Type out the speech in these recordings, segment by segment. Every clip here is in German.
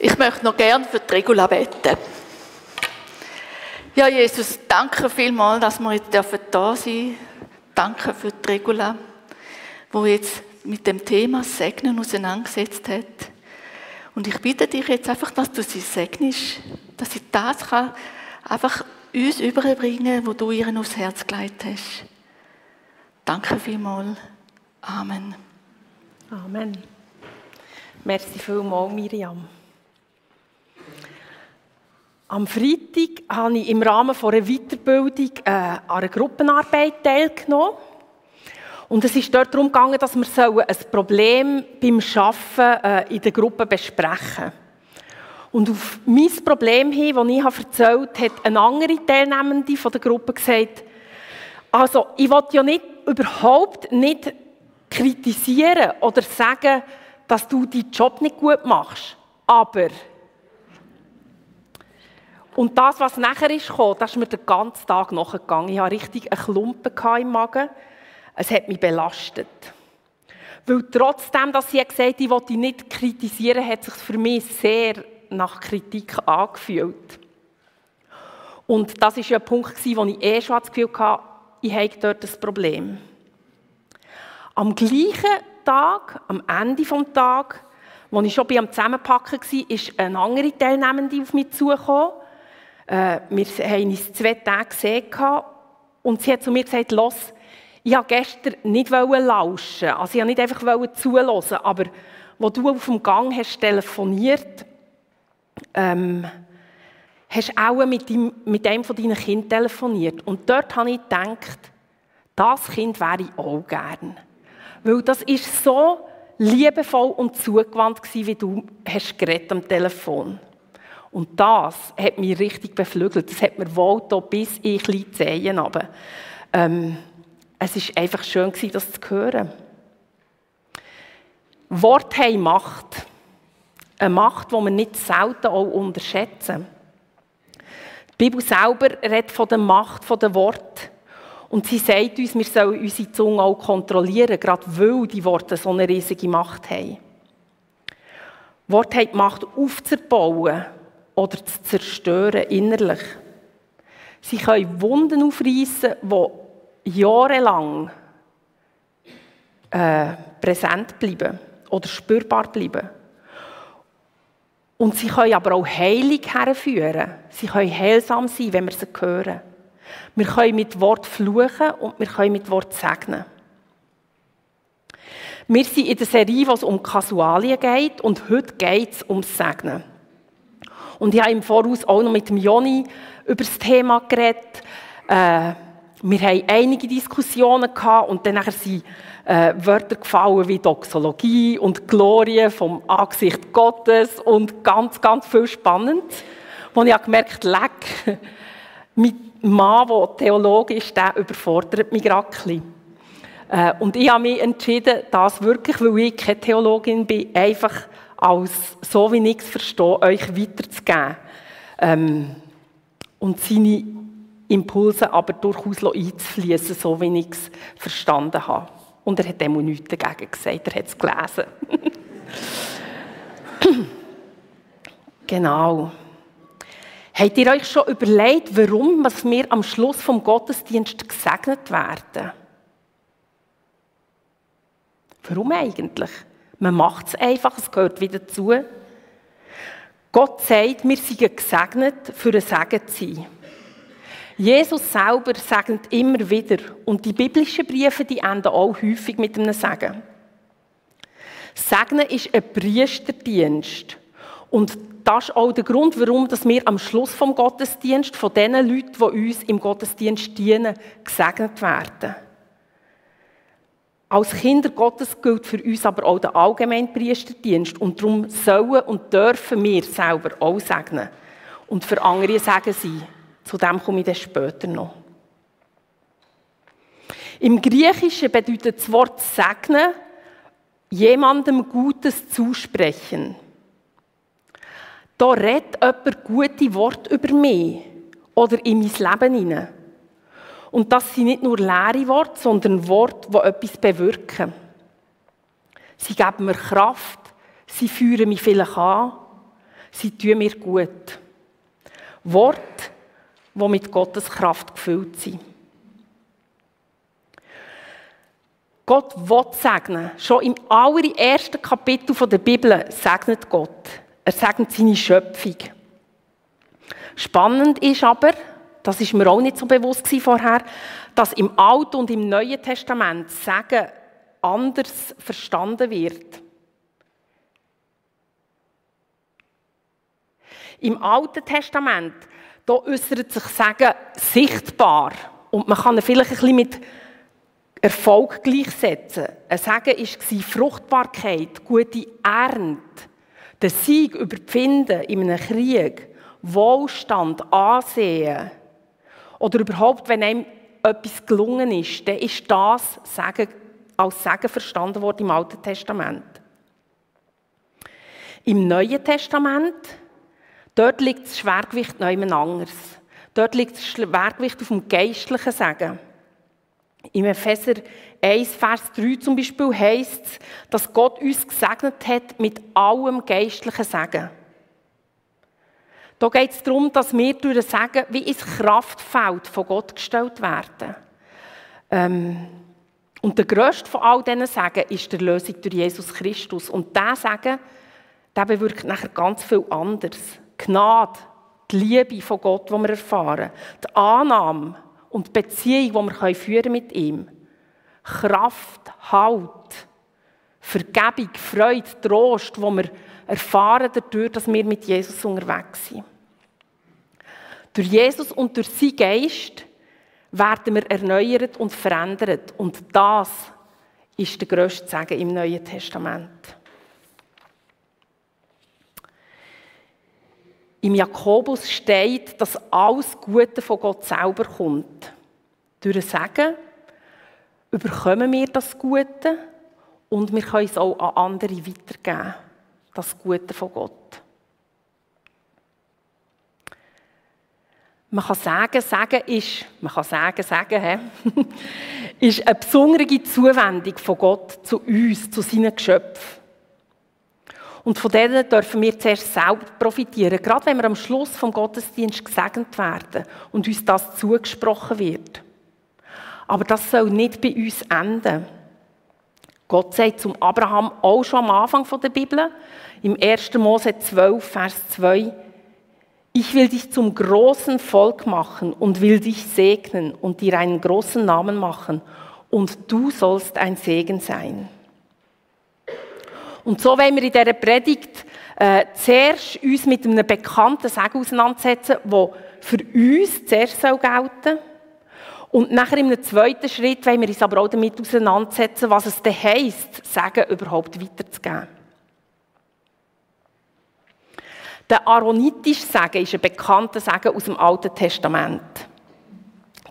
Ich möchte noch gern für die Regula beten. Ja, Jesus, danke vielmals, dass wir jetzt da sein dürfen. Danke für die Regula, wo jetzt mit dem Thema Segnen auseinandergesetzt hat. Und ich bitte dich jetzt einfach, dass du sie segnest, dass sie das kann einfach uns überbringen, wo du ihr aufs Herz gelegt hast. Danke vielmals. Amen. Amen. Merci vielmals, Miriam. Am Freitag habe ich im Rahmen einer Weiterbildung äh, an einer Gruppenarbeit teilgenommen. Und es ist dort darum gegangen, dass wir ein Problem beim Arbeiten äh, in der Gruppe besprechen Und auf mein Problem hin, das ich erzählt habe, hat eine andere Teilnehmende von der Gruppe gesagt, also ich will ja nicht, überhaupt nicht kritisieren oder sagen, dass du deinen Job nicht gut machst. Aber und das, was nachher ist gekommen, das ist mir den ganzen Tag nachgegangen. Ich hatte richtig einen Klumpen im Magen. Es hat mich belastet. Weil trotzdem, dass sie gesagt hat, ich wollte nicht kritisieren, hat es sich für mich sehr nach Kritik angefühlt. Und das war ja ein Punkt, wo ich eh schon das Gefühl hatte, ich habe dort ein Problem. Am gleichen Tag, am Ende des Tages, als ich schon beim Zusammenpacken war, ist eine andere Teilnehmende auf mich zugekommen. Äh, wir haben uns zwei Tage gesehen und sie hat zu mir gesagt, los, ich wollte gestern nicht lauschen, also ich wollte nicht einfach zuhören, aber wo du auf dem Gang hast telefoniert, ähm, hast du auch mit, dem, mit einem von deinen Kindern telefoniert. Und dort habe ich gedacht, das Kind wäre ich auch gern. Weil das ist so liebevoll und zugewandt wie du hast am Telefon. Und das hat mich richtig beflügelt. Das hat mir wohl bis in die Zehen aber ähm, Es war einfach schön, das zu hören. Wort haben Macht. Eine Macht, die wir nicht selten auch unterschätzen. Die Bibel selber redet von der Macht der Wort. Und sie sagt uns, wir sollen unsere Zunge auch kontrollieren, gerade weil die Worte so eine riesige Macht haben. Worte haben die Macht aufzubauen oder zu zerstören innerlich. Sie können Wunden aufreißen, die jahrelang äh, präsent bleiben oder spürbar bleiben. Und sie können aber auch Heilung herführen. Sie können heilsam sein, wenn wir sie hören. Wir können mit Wort fluchen und wir können mit Wort segnen. Wir sind in der Serie, wo es um Kasualien geht und heute geht es ums Segnen. Und ich habe im Voraus auch noch mit dem Joni über das Thema geredet. Äh, wir haben einige Diskussionen gehabt und dann sind äh, Wörter gefallen wie Doxologie und Glorie vom Angesicht Gottes und ganz, ganz viel spannend. Wo ich gemerkt habe, leck, mein Mann, der Theologe ist, der überfordert mich gerade äh, Und ich habe mich entschieden, das wirklich, weil ich keine Theologin bin, einfach als so wie ich es verstehe, euch weiterzugeben. Ähm, und seine Impulse aber durchaus einzufließen, so wie ich es verstanden habe. Und er hat dem nichts dagegen gesagt, er hat es gelesen. genau. Habt ihr euch schon überlegt, warum wir am Schluss vom Gottesdienst gesegnet werden? Warum eigentlich? Man macht es einfach, es gehört wieder zu. Gott sagt, wir sind gesegnet, für ein Segen zu sein. Jesus selber segnet immer wieder. Und die biblischen Briefe, die enden auch häufig mit einem Segen. Segnen ist ein Priesterdienst. Und das ist auch der Grund, warum wir am Schluss vom Gottesdienst von den Leuten, die uns im Gottesdienst dienen, gesegnet werden. Als Kinder Gottes gilt für uns aber auch der allgemeine Priesterdienst und darum sollen und dürfen wir selber auch segnen und für andere sagen sie. Zu dem komme ich dann später noch. Im Griechischen bedeutet das Wort segnen jemandem Gutes zusprechen. Da redet jemand gute Worte über mich oder in mein Leben hinein. Und das sind nicht nur leere Worte, sondern Worte, die etwas bewirken. Sie geben mir Kraft, sie führen mich vielleicht an, Sie tun mir gut. Worte, die mit Gottes Kraft gefüllt sind. Gott will segnen. Schon im allerersten Kapitel der Bibel segnet Gott. Er segnet seine Schöpfung. Spannend ist aber, das ist mir auch nicht so bewusst vorher, dass im Alten und im Neuen Testament Segen anders verstanden wird. Im Alten Testament da äußert sich Segen sichtbar und man kann ihn vielleicht ein bisschen mit Erfolg gleichsetzen. Ein Segen war Fruchtbarkeit, gute Ernte, der Sieg über die Finden in einem Krieg, Wohlstand, Ansehen. Oder überhaupt, wenn einem etwas gelungen ist, dann ist das Segen, als Segen verstanden worden im Alten Testament. Im Neuen Testament, dort liegt das Schwergewicht noch jemand anderes. Dort liegt das Schwergewicht auf dem geistlichen Segen. Im Epheser 1, Vers 3 zum Beispiel heißt es, dass Gott uns gesegnet hat mit allem geistlichen Segen. Da geht es darum, dass wir durch das Segen wie ins Kraftfeld von Gott gestellt werden. Ähm, und der grösste von all diesen Segen ist die Lösung durch Jesus Christus. Und dieser Segen, der bewirkt nachher ganz viel anderes. Gnade, die Liebe von Gott, die wir erfahren, die Annahme, und die Beziehung, die wir führen mit ihm. Kraft, Halt, Vergebung, Freude, Trost, die wir erfahren dadurch, dass wir mit Jesus unterwegs sind. Durch Jesus und durch seinen Geist werden wir erneuert und verändert. Und das ist der grösste Segen im Neuen Testament. Im Jakobus steht, dass alles Gute von Gott selber kommt. Durch ein Segen überkommen wir das Gute und wir können es auch an andere weitergeben. Das Gute von Gott. Man kann sagen, sagen ist, man kann sagen, sagen, he, ist eine besondere Zuwendung von Gott zu uns, zu seinen Geschöpfen. Und von denen dürfen wir zuerst selber profitieren, gerade wenn wir am Schluss vom Gottesdienst gesegnet werden und uns das zugesprochen wird. Aber das soll nicht bei uns enden. Gott sagt zum Abraham auch schon am Anfang der Bibel, im 1. Mose 12, Vers 2, ich will dich zum großen Volk machen und will dich segnen und dir einen großen Namen machen und du sollst ein Segen sein. Und so wollen wir in dieser Predigt äh, zuerst uns mit einem bekannten Sagen auseinandersetzen, der für uns zuerst soll gelten Und nachher einem zweiten Schritt wollen wir uns aber auch damit auseinandersetzen, was es denn heisst, Sagen überhaupt weiterzugeben. Der aaronitische Sagen ist ein bekannter Sagen aus dem Alten Testament.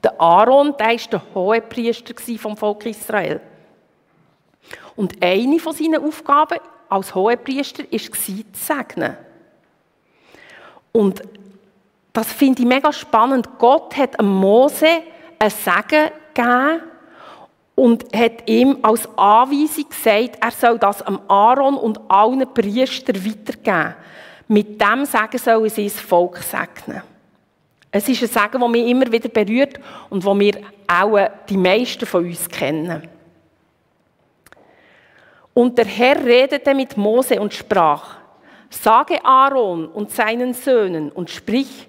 Der Aaron, der war der Hohepriester vom Volk Israel. Und eine von seinen Aufgaben als Hohepriester war, zu segnen. Und das finde ich mega spannend. Gott hat Mose ein Segen gegeben und hat ihm als Anweisung gesagt, er soll das am Aaron und allen Priestern weitergeben. Mit dem Segen sollen sie das Volk segnen. Es ist ein Segen, das mich immer wieder berührt und wo wir auch die meisten von uns kennen. Und der Herr redete mit Mose und sprach, sage Aaron und seinen Söhnen und sprich,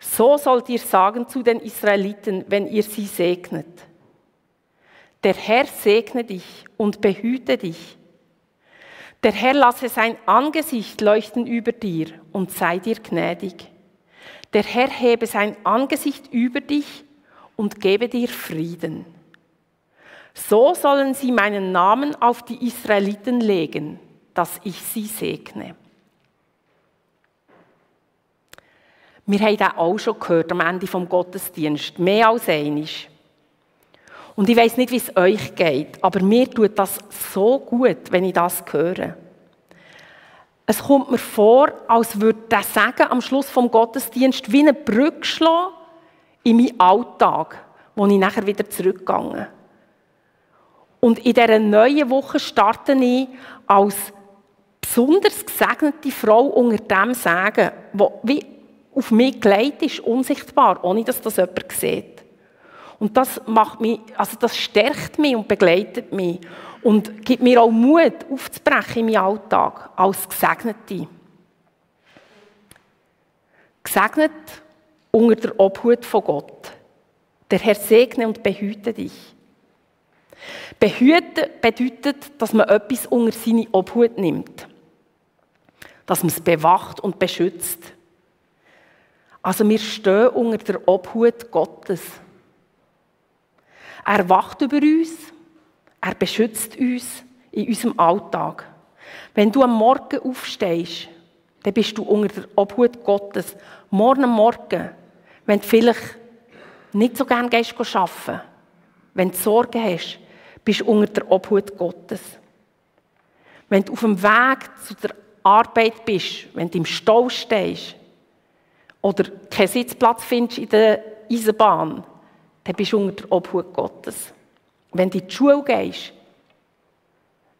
so sollt ihr sagen zu den Israeliten, wenn ihr sie segnet. Der Herr segne dich und behüte dich. Der Herr lasse sein Angesicht leuchten über dir und sei dir gnädig. Der Herr hebe sein Angesicht über dich und gebe dir Frieden. So sollen sie meinen Namen auf die Israeliten legen, dass ich sie segne. Wir haben das auch schon gehört am Ende vom Gottesdienst, mehr als einisch. Und ich weiß nicht, wie es euch geht, aber mir tut das so gut, wenn ich das höre. Es kommt mir vor, als würde der Segen am Schluss vom Gottesdienst wie eine Brücke schlagen in meinen Alltag, wo ich nachher wieder zurückgegangen und in dieser neuen Woche starte ich als besonders gesegnete Frau unter dem sagen, wo wie auf mich gelegt ist, unsichtbar, ohne dass das jemand sieht. Und das macht mich, also das stärkt mich und begleitet mich und gibt mir auch Mut, aufzubrechen in meinem Alltag als Gesegnete. Gesegnet unter der Obhut von Gott. Der Herr segne und behüte dich. Behüten bedeutet, dass man etwas unter seine Obhut nimmt. Dass man es bewacht und beschützt. Also wir stehen unter der Obhut Gottes. Er wacht über uns, er beschützt uns in unserem Alltag. Wenn du am Morgen aufstehst, dann bist du unter der Obhut Gottes. Morgen am Morgen, wenn du vielleicht nicht so gerne gehst arbeiten, wenn du Sorgen hast, bist du unter der Obhut Gottes. Wenn du auf dem Weg zu der Arbeit bist, wenn du im Stau stehst oder keinen Sitzplatz findest in der Eisenbahn, dann bist du unter der Obhut Gottes. Wenn du in die Schule gehst,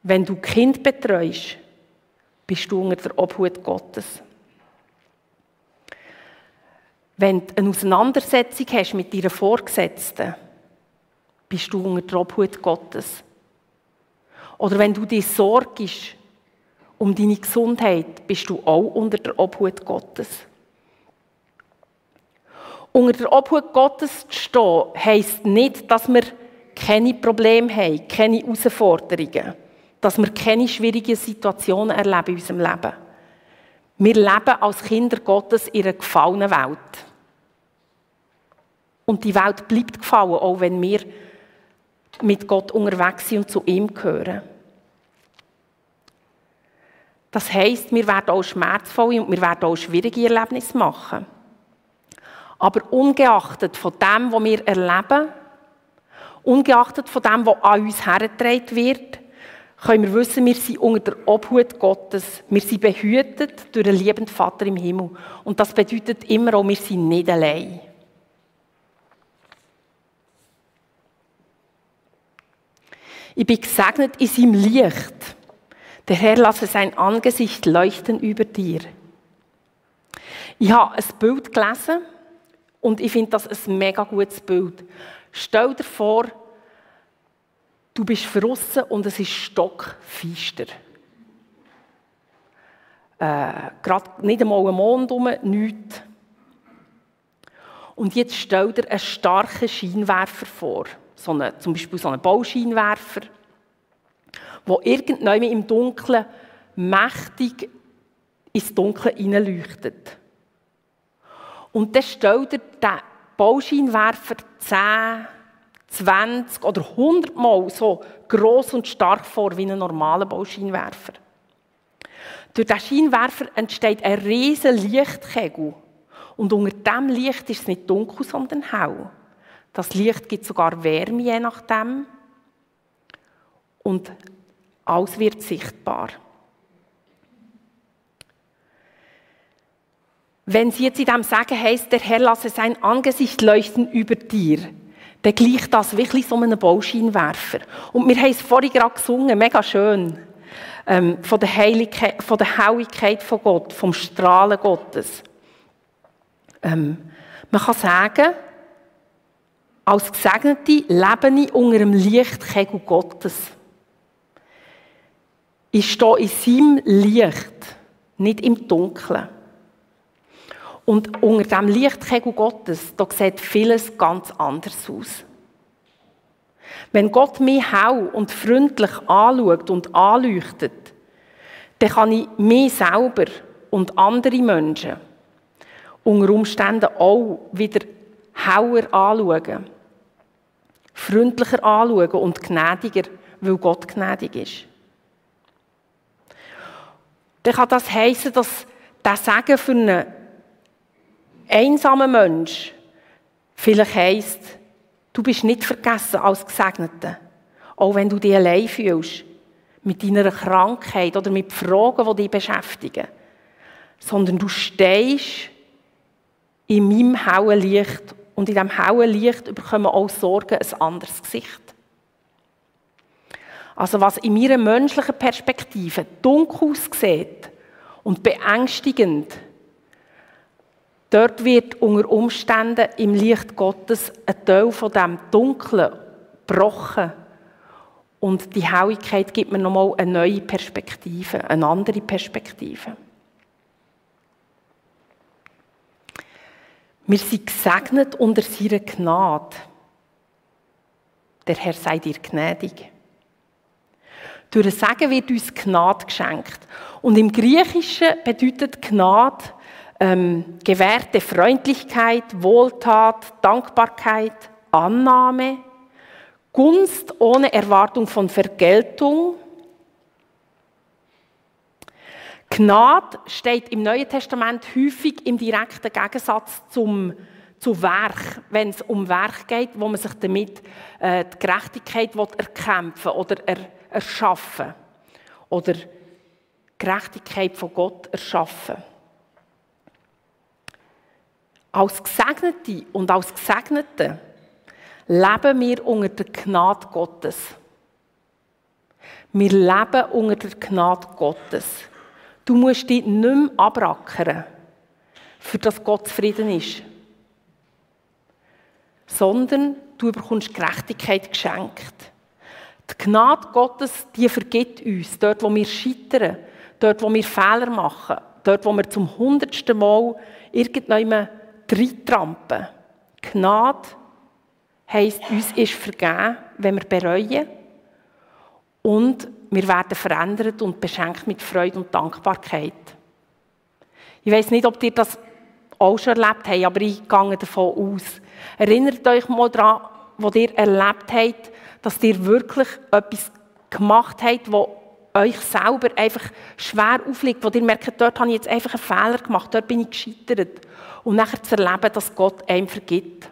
wenn du Kind betreust, bist du unter der Obhut Gottes. Wenn du eine Auseinandersetzung hast mit deiner Vorgesetzten, bist du unter der Obhut Gottes. Oder wenn du dich sorgst um deine Gesundheit, bist du auch unter der Obhut Gottes. Unter der Obhut Gottes zu stehen, heisst nicht, dass wir keine Probleme haben, keine Herausforderungen, dass wir keine schwierigen Situationen erleben in unserem Leben. Wir leben als Kinder Gottes in einer gefallenen Welt. Und die Welt bleibt gefallen, auch wenn wir mit Gott unterwegs sind und zu ihm gehören. Das heisst, wir werden auch schmerzvolle und wir werden auch schwierige Erlebnisse machen. Aber ungeachtet von dem, was wir erleben, ungeachtet von dem, was an uns hergetragen wird, können wir wissen, wir sind unter der Obhut Gottes. Wir sind behütet durch einen liebenden Vater im Himmel. Und das bedeutet immer auch, wir sind nicht allein. Ich bin gesegnet in seinem Licht. Der Herr lasse sein Angesicht leuchten über dir. Ich habe ein Bild gelesen und ich finde das ein mega gutes Bild. Stell dir vor, du bist verrissen und es ist stockfeister. Äh, Gerade nicht einmal ein Mond um, nichts. Und jetzt stell dir einen starken Scheinwerfer vor so eine, zum Beispiel so einen Bauscheinwerfer, wo irgendwann im Dunkeln mächtig ins Dunkel hineinleuchtet. Und dann stellt er den Bauscheinwerfer 10, 20 oder 100 Mal so groß und stark vor wie ein normaler Bauscheinwerfer. Durch diesen Scheinwerfer entsteht ein riesiger Lichtkegel. Und unter diesem Licht ist es nicht dunkel, sondern hell. Das Licht gibt sogar Wärme, je nachdem. Und alles wird sichtbar. Wenn sie jetzt in dem Sagen heißt, der Herr lasse sein Angesicht leuchten über dir, dann gleicht das wirklich so einem Bauscheinwerfer. Und wir haben es vorhin gerade gesungen, mega schön, ähm, von, der Heiligkeit, von der Helligkeit von Gott, vom Strahlen Gottes. Ähm, man kann sagen, als Gesegnete lebe ich unter dem Lichtkegel Gottes. Ich stehe in seinem Licht, nicht im Dunkeln. Und unter dem Lichtkegel Gottes, da sieht vieles ganz anders aus. Wenn Gott mich hell und freundlich anschaut und anleuchtet, dann kann ich mich selber und andere Menschen unter Umständen auch wieder heller anschauen freundlicher anschauen und gnädiger, weil Gott gnädig ist. Dann kann das heißen, dass der Segen für einen einsamen Mensch. Vielleicht heisst, du bist nicht vergessen als Gesegneter, auch wenn du dich allein fühlst, mit deiner Krankheit oder mit Fragen, die dich beschäftigen, sondern du stehst in meinem hellen Licht und in diesem hellen Licht bekommen auch Sorgen ein anderes Gesicht. Also was in meiner menschlichen Perspektive dunkel aussieht und beängstigend, dort wird unter Umständen im Licht Gottes ein Teil von dem Dunklen gebrochen. Und die Helligkeit gibt mir nochmal eine neue Perspektive, eine andere Perspektive. Wir sind gesegnet unter seiner Gnade. Der Herr sei dir gnädig. Durch ein Segen wird uns Gnade geschenkt. Und im Griechischen bedeutet Gnade ähm, gewährte Freundlichkeit, Wohltat, Dankbarkeit, Annahme, Gunst ohne Erwartung von Vergeltung. Gnade steht im Neuen Testament häufig im direkten Gegensatz zum zu Werk, wenn es um Werk geht, wo man sich damit äh, die Gerechtigkeit erkämpfen oder er, erschaffen oder Gerechtigkeit von Gott erschaffen. Als Gesegnete und als Gesegnete leben wir unter der Gnade Gottes. Wir leben unter der Gnade Gottes. Du musst dich nicht mehr abrackern, für das Gott zufrieden ist. Sondern du bekommst Gerechtigkeit geschenkt. Die Gnade Gottes, die vergibt uns, dort wo wir scheitern, dort wo wir Fehler machen, dort wo wir zum hundertsten Mal irgendwann reintrampen. Gnade heisst, uns ist vergeben, wenn wir bereuen. Und wir werden verändert und beschenkt mit Freude und Dankbarkeit. Ich weiß nicht, ob ihr das auch schon erlebt habt, aber ich gehe davon aus. Erinnert euch mal daran, was ihr erlebt habt, dass ihr wirklich etwas gemacht habt, wo euch selber einfach schwer aufliegt, wo ihr merkt, dort habe ich jetzt einfach einen Fehler gemacht, dort bin ich gescheitert. Und nachher zu erleben, dass Gott einem vergibt.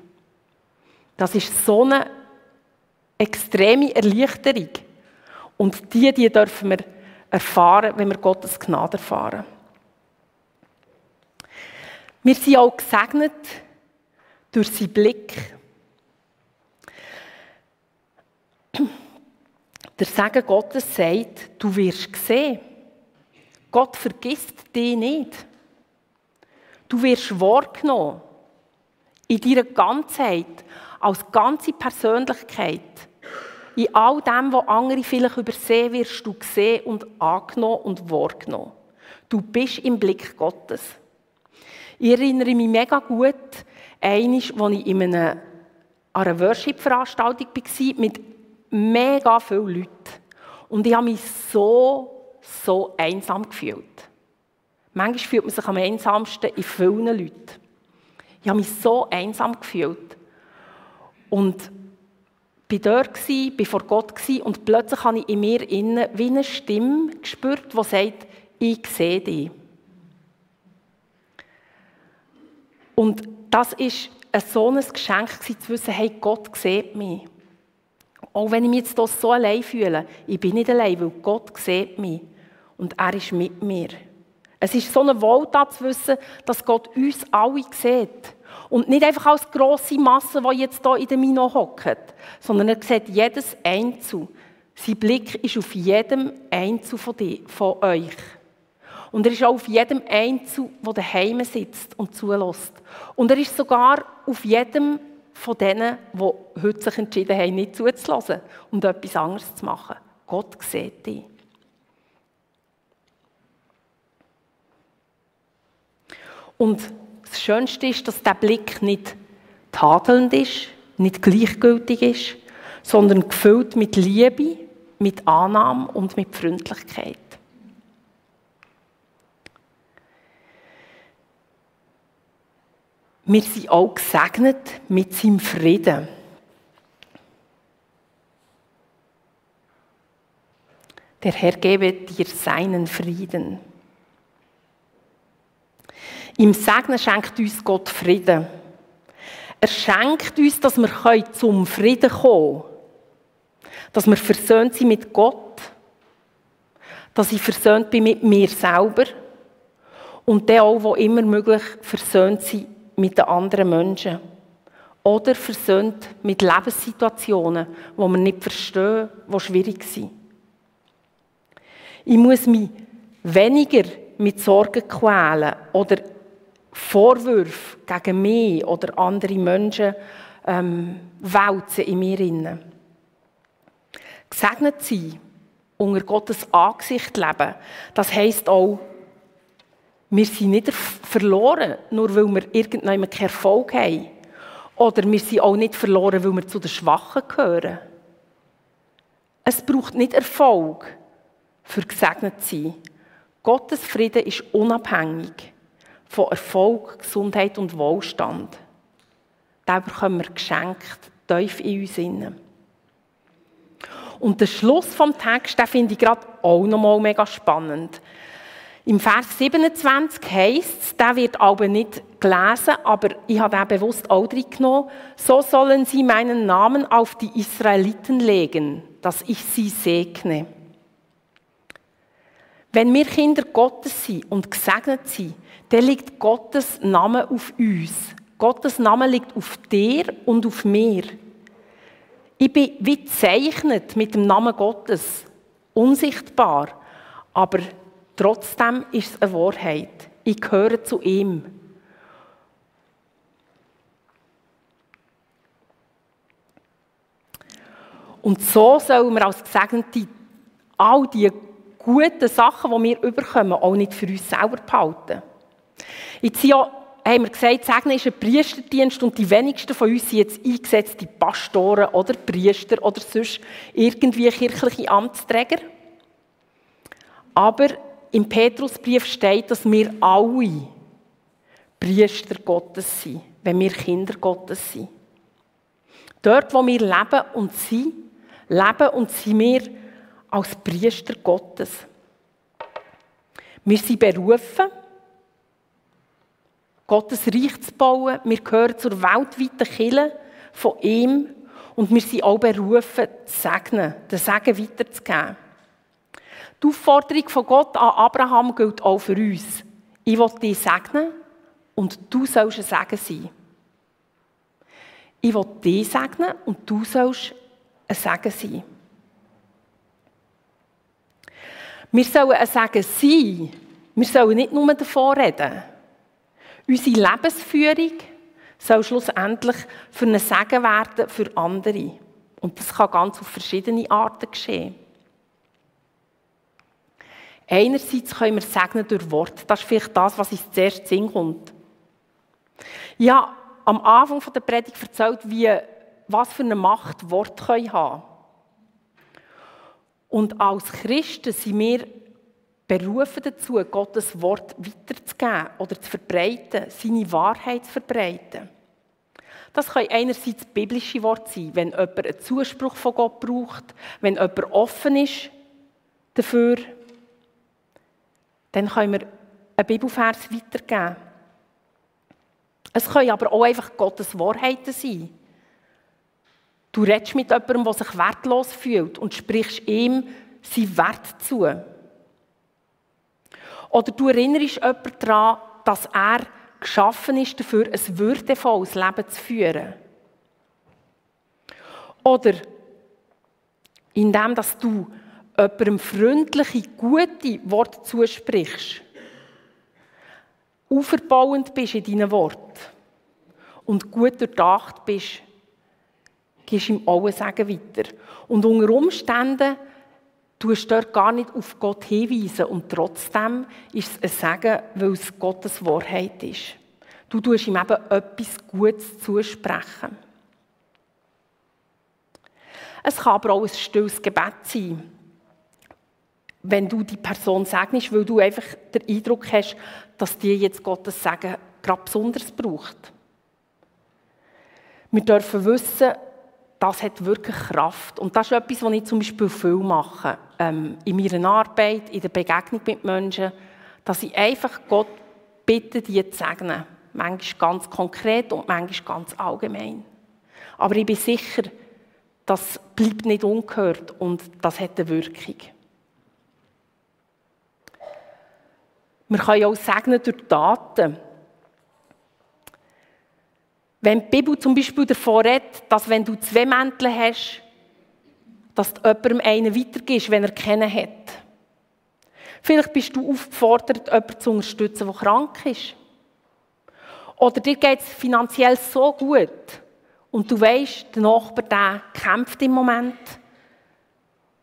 Das ist so eine extreme Erleichterung. Und die, die dürfen wir erfahren, wenn wir Gottes Gnade erfahren. Wir sind auch gesegnet durch seinen Blick. Der Segen Gottes sagt, du wirst sehen. Gott vergisst dich nicht. Du wirst wahrgenommen. In deiner Ganzheit, als ganze Persönlichkeit. In all dem, was andere vielleicht übersehen, wirst du gesehen und angenommen und wahrgenommen. Du bist im Blick Gottes. Ich erinnere mich mega gut, einmal, als ich in einer, an einer Worship-Veranstaltung war, mit mega vielen Leuten. Und ich habe mich so, so einsam gefühlt. Manchmal fühlt man sich am einsamsten in vielen Leuten. Ich habe mich so einsam gefühlt. Und war dort, war vor Gott und plötzlich habe ich in mir innen wie eine Stimme gespürt, die sagt, ich sehe dich. Und das war so ein Geschenk, zu wissen, hey, Gott sieht mich. Auch wenn ich mich jetzt so allein fühle, ich bin nicht allein, weil Gott sieht mich und er ist mit mir. Es ist so eine Wohltat zu wissen, dass Gott uns alle sieht. Und nicht einfach als grosse Masse, die jetzt hier in der Mino hockt, sondern er sieht jedes Einzel. Sein Blick ist auf jedem Einzel von, die, von euch. Und er ist auch auf jedem Einzel, der daheim sitzt und zulässt. Und er ist sogar auf jedem von denen, die heute sich entschieden haben, nicht zuzulassen und etwas anderes zu machen. Gott sieht dich. Und das Schönste ist, dass der Blick nicht tadelnd ist, nicht gleichgültig ist, sondern gefüllt mit Liebe, mit Annahme und mit Freundlichkeit. Wir sind auch gesegnet mit seinem Frieden. Der Herr gebe dir seinen Frieden. Im Segnen schenkt uns Gott Frieden. Er schenkt uns, dass wir zum Frieden kommen können. Dass wir versöhnt sind mit Gott. Dass ich versöhnt bin mit mir selber. Und der auch, wo immer möglich, versöhnt sind mit den anderen Menschen. Oder versöhnt mit Lebenssituationen, die wir nicht verstehen, die schwierig sind. Ich muss mich weniger mit Sorgen quälen oder Vorwürfe gegen mich oder andere Menschen ähm, wälzen in mir. Innen. Gesegnet sein, unter Gottes Angesicht leben, das heisst auch, wir sind nicht verloren, nur weil wir irgendwann keinen Erfolg haben. Oder wir sind auch nicht verloren, weil wir zu den Schwachen gehören. Es braucht nicht Erfolg, für gesegnet zu sein. Gottes Frieden ist unabhängig von Erfolg, Gesundheit und Wohlstand. Den bekommen wir geschenkt, tief in uns innen. Und der Schluss vom Text, den finde ich gerade auch nochmal mega spannend. Im Vers 27 heißt es, der wird aber nicht gelesen, aber ich habe den bewusst auch drin genommen. So sollen sie meinen Namen auf die Israeliten legen, dass ich sie segne. Wenn wir Kinder Gottes sind und gesegnet sind, dann liegt Gottes Name auf uns. Gottes Name liegt auf dir und auf mir. Ich bin wie gezeichnet mit dem Namen Gottes, unsichtbar, aber Trotzdem ist es eine Wahrheit. Ich gehöre zu ihm. Und so sollen wir als Gesegnete all die guten Sachen, die wir überkommen, auch nicht für uns selber behalten. Jetzt haben wir gesagt, Segnen ist ein Priesterdienst und die wenigsten von uns sind jetzt eingesetzte Pastoren oder Priester oder sonst irgendwie kirchliche Amtsträger. Aber im Petrusbrief steht, dass wir alle Priester Gottes sind, wenn wir Kinder Gottes sind. Dort, wo wir leben und sind, leben und sind wir als Priester Gottes. Wir sind berufen, Gottes Reich zu bauen. Wir gehören zur weltweiten Kirche von ihm und wir sind auch berufen, zu segnen, den Segen weiterzugeben. Die Aufforderung von Gott an Abraham gilt auch für uns. Ich will dich segnen und du sollst ein Segen sein. Ich will dich segnen und du sollst ein Segen sein. Wir sollen ein Segen sein. Wir sollen nicht nur davon reden. Unsere Lebensführung soll schlussendlich für einen Segen werden für andere. Und das kann ganz auf verschiedene Arten geschehen. Einerseits können wir segnen durch Wort. Das ist vielleicht das, was uns zuerst Sinn kommt. Ja, am Anfang der Predigt erzählt, wie, was für eine Macht Wort können haben. Und als Christen sind wir berufen dazu, Gottes Wort weiterzugeben oder zu verbreiten, seine Wahrheit zu verbreiten. Das können einerseits biblische Worte sein, wenn jemand einen Zuspruch von Gott braucht, wenn jemand offen ist dafür, dann können wir einen Bibelvers weitergeben. Es können aber auch einfach Gottes Wahrheiten sein. Du redest mit jemandem, der sich wertlos fühlt und sprichst ihm seinen Wert zu. Oder du erinnerst jemanden daran, dass er geschaffen ist, dafür ein würdevolles Leben zu führen. Oder indem dass du jemandem freundliche, gute Worte zusprichst, auferbauend bist in deinen Worten und gut durchdacht bist, gibst ihm auch ein Segen weiter. Und unter Umständen tust du dort gar nicht auf Gott hinweisen und trotzdem ist es ein Segen, weil es Gottes Wahrheit ist. Du tust ihm eben etwas Gutes zusprechen. Es kann aber auch ein stilles Gebet sein wenn du die Person segnest, weil du einfach den Eindruck hast, dass die jetzt Gottes Segen gerade besonders braucht. Wir dürfen wissen, das hat wirklich Kraft. Und das ist etwas, was ich zum Beispiel viel mache. Ähm, in meiner Arbeit, in der Begegnung mit Menschen, dass ich einfach Gott bitte, die zu segnen. Manchmal ganz konkret und manchmal ganz allgemein. Aber ich bin sicher, das bleibt nicht ungehört und das hat eine Wirkung. Wir können auch segnen durch Taten. Wenn die Bibel zum Beispiel davon redet, dass wenn du zwei Mäntel hast, dass du jemandem einen weitergibst, wenn er keinen hat. Vielleicht bist du aufgefordert, jemanden zu unterstützen, der krank ist. Oder dir geht es finanziell so gut und du weißt, der Nachbar der kämpft im Moment.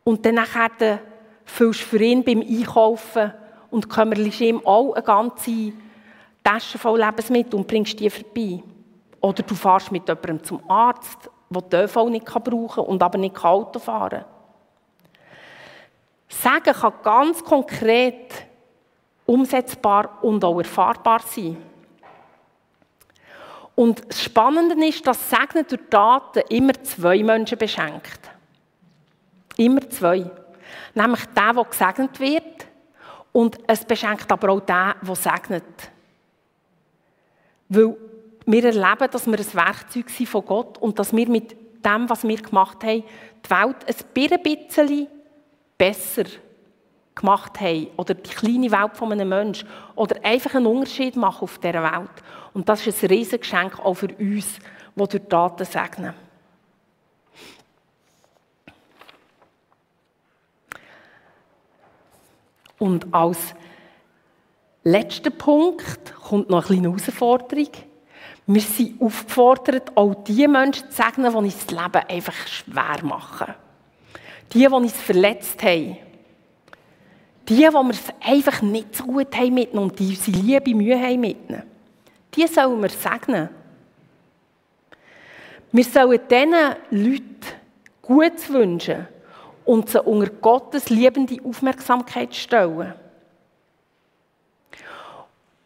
Und dann nachher füllst du für ihn beim Einkaufen und kümmerst ihm auch eine ganze Tasche voll Lebensmittel und bringst die vorbei. Oder du fährst mit jemandem zum Arzt, der die ÖV nicht brauchen kann und aber nicht Auto fahren kann. Sagen kann ganz konkret umsetzbar und auch erfahrbar sein. Und das Spannende ist, dass Segnen durch Taten immer zwei Menschen beschenkt. Immer zwei. Nämlich der, der gesegnet wird und es beschenkt aber auch den, der segnet. Weil wir erleben, dass wir ein Werkzeug sind von Gott und dass wir mit dem, was wir gemacht haben, die Welt ein bisschen besser gemacht haben. Oder die kleine Welt von einem Menschen. Oder einfach einen Unterschied machen auf dieser Welt. Und das ist ein riesiges Geschenk auch für uns, die durch Taten segnen. Und als letzter Punkt kommt noch eine kleine Herausforderung. Wir sind aufgefordert, auch die Menschen zu segnen, die uns das Leben einfach schwer machen. Die, die uns verletzt haben. Die, die wir es einfach nicht so gut haben mitgenommen und die unsere Liebe Mühe haben mitnehmen. Die sollen wir segnen. Wir sollen diesen Leuten gut wünschen und sie unter Gottes liebende Aufmerksamkeit stellen.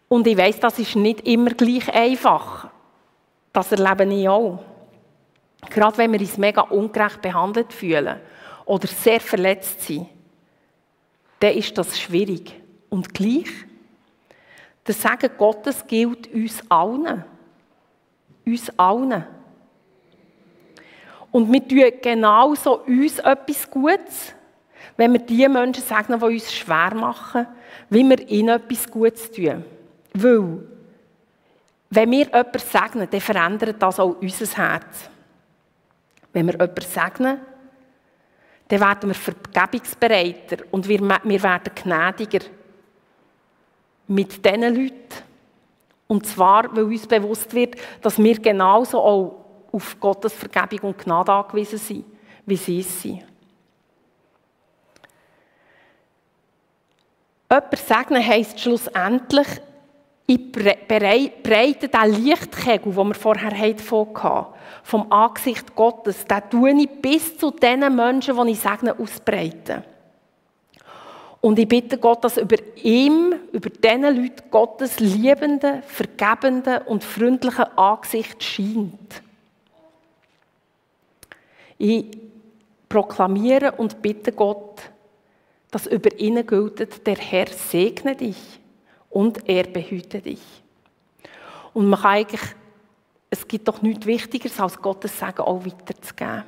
Und ich weiß, das ist nicht immer gleich einfach. Das erlebe ich auch. Gerade wenn wir uns mega ungerecht behandelt fühlen oder sehr verletzt sind, dann ist das schwierig. Und gleich, das Sagen Gottes gilt uns allen. Uns allen. Und wir tun genauso uns etwas Gutes, wenn wir die Menschen segnen, die uns schwer machen, wie wir ihnen etwas Gutes tun. Weil, wenn wir jemanden segnen, dann verändert das auch unser Herz. Wenn wir jemanden segnen, dann werden wir vergebungsbereiter und wir, wir werden gnädiger mit diesen Leuten. Und zwar, weil uns bewusst wird, dass wir genauso auch auf Gottes Vergebung und Gnade angewiesen sind, wie sie es sind. Jemand segnen heisst schlussendlich, ich breite diesen Lichtkegel, den wir vorher hatten, vom Angesicht Gottes, den tue ich bis zu den Menschen, die ich segne, ausbreiten. Und ich bitte Gott, dass über ihm, über diesen Leuten Gottes liebende, vergebende und freundliche Angesicht scheint. Ich proklamiere und bitte Gott, dass über ihnen gilt, der Herr segne dich und er behüte dich. Und man kann eigentlich, es gibt doch nichts Wichtigeres, als Gottes Sagen auch weiterzugeben.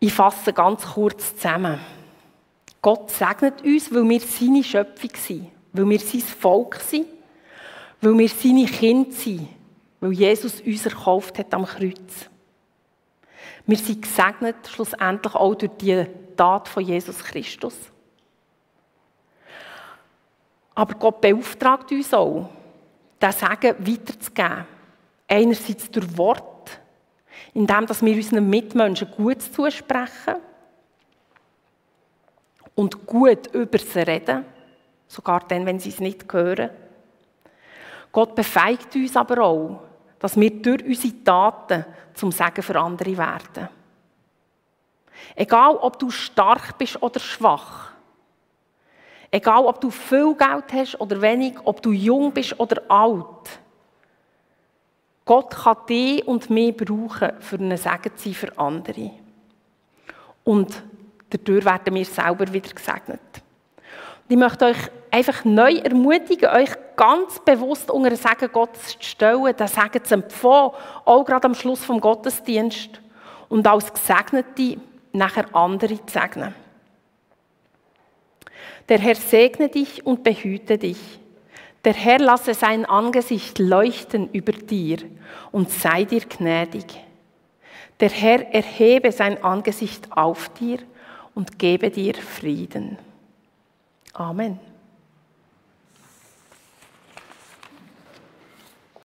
Ich fasse ganz kurz zusammen. Gott segnet uns, weil wir seine Schöpfung sind, weil wir sein Volk sind, weil wir seine Kinder sind, weil Jesus uns erkauft hat am Kreuz. Wir sind gesegnet schlussendlich auch durch die Tat von Jesus Christus. Aber Gott beauftragt uns auch, das Segen weiterzugeben. Einerseits durch Wort, indem wir unseren Mitmenschen gut zusprechen und gut über sie reden, sogar dann, wenn sie es nicht hören. Gott befeigt uns aber auch, dass wir durch unsere Taten zum Segen für andere werden. Egal, ob du stark bist oder schwach. Egal, ob du viel Geld hast oder wenig, ob du jung bist oder alt. Gott kann dich und mich brauchen, für einen Segen zu sein für andere. Und dadurch werden wir selber wieder gesegnet. Ich möchte euch einfach neu ermutigen, euch ganz bewusst unter den Segen Gottes zu stellen, den Segen zu empfangen, auch gerade am Schluss vom Gottesdienst. Und als Gesegnete nachher andere zu segnen. Der Herr segne dich und behüte dich. Der Herr lasse sein Angesicht leuchten über dir und sei dir gnädig. Der Herr erhebe sein Angesicht auf dir und gebe dir Frieden. Amen.